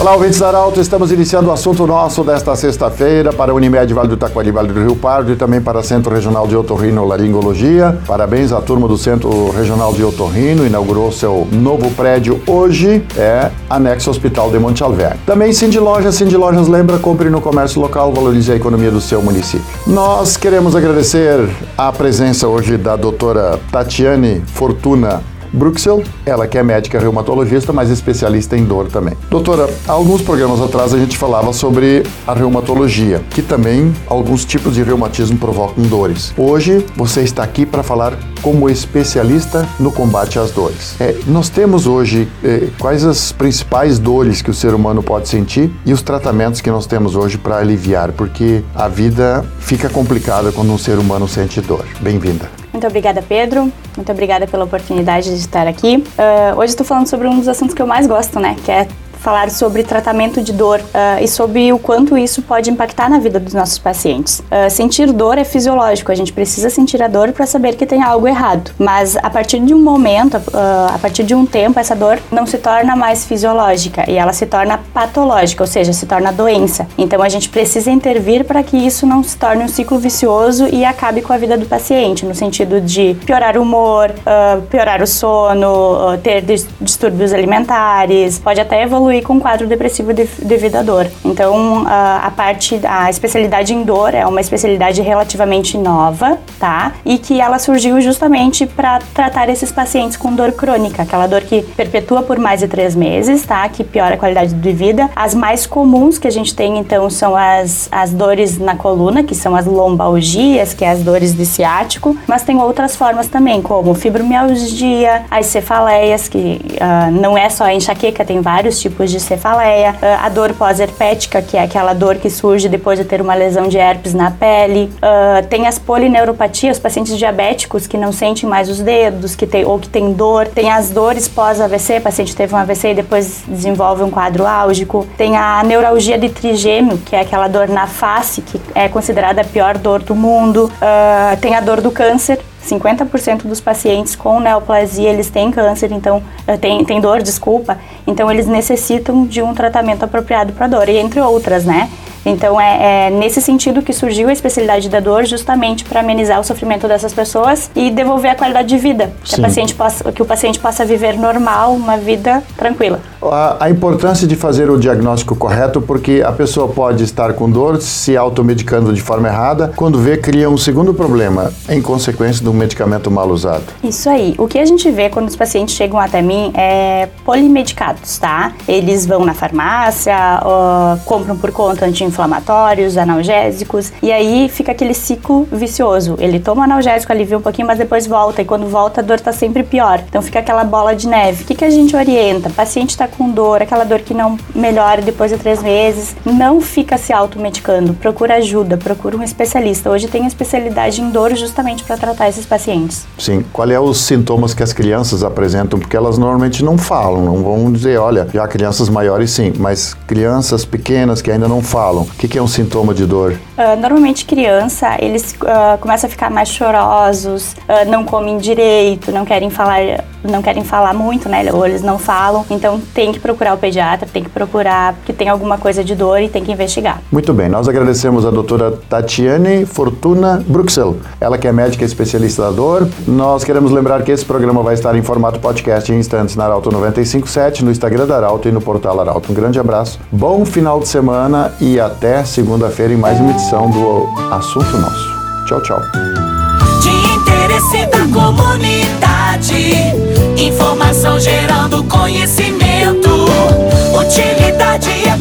Olá, ouvintes da Arauto, estamos iniciando o assunto nosso desta sexta-feira para Unimed Vale do Taquari, Vale do Rio Pardo e também para Centro Regional de Otorrino Laringologia. Parabéns à turma do Centro Regional de Otorrino, inaugurou seu novo prédio hoje, é anexo Hospital de Monte Alverne. Também Cindy Lojas, Cindy Lojas lembra, compre no comércio local, valorize a economia do seu município. Nós queremos agradecer a presença hoje da doutora Tatiane Fortuna Bruxel, ela que é médica reumatologista, mas especialista em dor também. Doutora, há alguns programas atrás a gente falava sobre a reumatologia, que também alguns tipos de reumatismo provocam dores. Hoje você está aqui para falar como especialista no combate às dores. É, nós temos hoje é, quais as principais dores que o ser humano pode sentir e os tratamentos que nós temos hoje para aliviar, porque a vida fica complicada quando um ser humano sente dor. Bem-vinda. Muito obrigada, Pedro. Muito obrigada pela oportunidade de estar aqui. Uh, hoje estou falando sobre um dos assuntos que eu mais gosto, né? Que é falar sobre tratamento de dor uh, e sobre o quanto isso pode impactar na vida dos nossos pacientes. Uh, sentir dor é fisiológico, a gente precisa sentir a dor para saber que tem algo errado. Mas a partir de um momento, uh, a partir de um tempo, essa dor não se torna mais fisiológica e ela se torna patológica, ou seja, se torna doença. Então a gente precisa intervir para que isso não se torne um ciclo vicioso e acabe com a vida do paciente, no sentido de piorar o humor, piorar o sono, ter distúrbios alimentares, pode até evoluir evoluir com quadro depressivo devido à dor. Então, a parte, a especialidade em dor é uma especialidade relativamente nova, tá? E que ela surgiu justamente para tratar esses pacientes com dor crônica, aquela dor que perpetua por mais de três meses, tá? Que piora a qualidade de vida. As mais comuns que a gente tem, então, são as, as dores na coluna, que são as lombalgias, que é as dores de ciático, mas tem outras formas também, como fibromialgia, as cefaleias, que uh, não é só a enxaqueca, tem vários tipos tipos de cefaleia, ah, a dor pós-herpética, que é aquela dor que surge depois de ter uma lesão de herpes na pele, uh, tem as polineuropatias, pacientes diabéticos que não sentem mais os dedos, que tem, ou que tem dor, tem as dores pós-AVC, paciente teve um AVC e depois desenvolve um quadro álgico, tem a neuralgia de trigêmeo, que é aquela dor na face, que é considerada a pior dor do mundo, uh, tem a dor do câncer, 50% dos pacientes com neoplasia, eles têm câncer, então, eh, tem, tem dor, desculpa, então eles necessitam de um tratamento apropriado para dor, e entre outras, né? Então é, é, nesse sentido que surgiu a especialidade da dor, justamente para amenizar o sofrimento dessas pessoas e devolver a qualidade de vida, que, paciente possa, que o paciente possa viver normal, uma vida tranquila. A, a, importância de fazer o diagnóstico correto, porque a pessoa pode estar com dor, se automedicando de forma errada, quando vê, cria um segundo problema, em consequência de um medicamento mal usado. Isso aí. O que a gente vê quando os pacientes chegam até mim é polimedicados, tá? Eles vão na farmácia, uh, compram por conta anti anti-inflamatórios, analgésicos, e aí fica aquele ciclo vicioso. Ele toma analgésico, alivia um pouquinho, mas depois volta, e quando volta a dor tá sempre pior. Então fica aquela bola de neve. O que, que a gente orienta? O paciente tá com dor, aquela dor que não melhora depois de três meses, não fica se automedicando, procura ajuda, procura um especialista. Hoje tem especialidade em dor justamente para tratar esses pacientes. Sim. Qual é os sintomas que as crianças apresentam? Porque elas normalmente não falam, não vão dizer, olha, já crianças maiores sim, mas crianças pequenas que ainda não falam, falam? O que, que é um sintoma de dor? Uh, normalmente criança, eles uh, começam a ficar mais chorosos, uh, não comem direito, não querem falar não querem falar muito, né? Ou eles não falam. Então tem que procurar o pediatra, tem que procurar que tem alguma coisa de dor e tem que investigar. Muito bem, nós agradecemos a doutora Tatiane Fortuna Bruxel, ela que é médica especialista da dor. Nós queremos lembrar que esse programa vai estar em formato podcast em instantes na Arauto 957, no Instagram da Arauto e no portal Arauto. Um grande abraço, bom final de semana e até segunda-feira em mais uma edição do Assunto Nosso. Tchau, tchau. Interesse da comunidade, informação gerando conhecimento. Utilidade prioridade.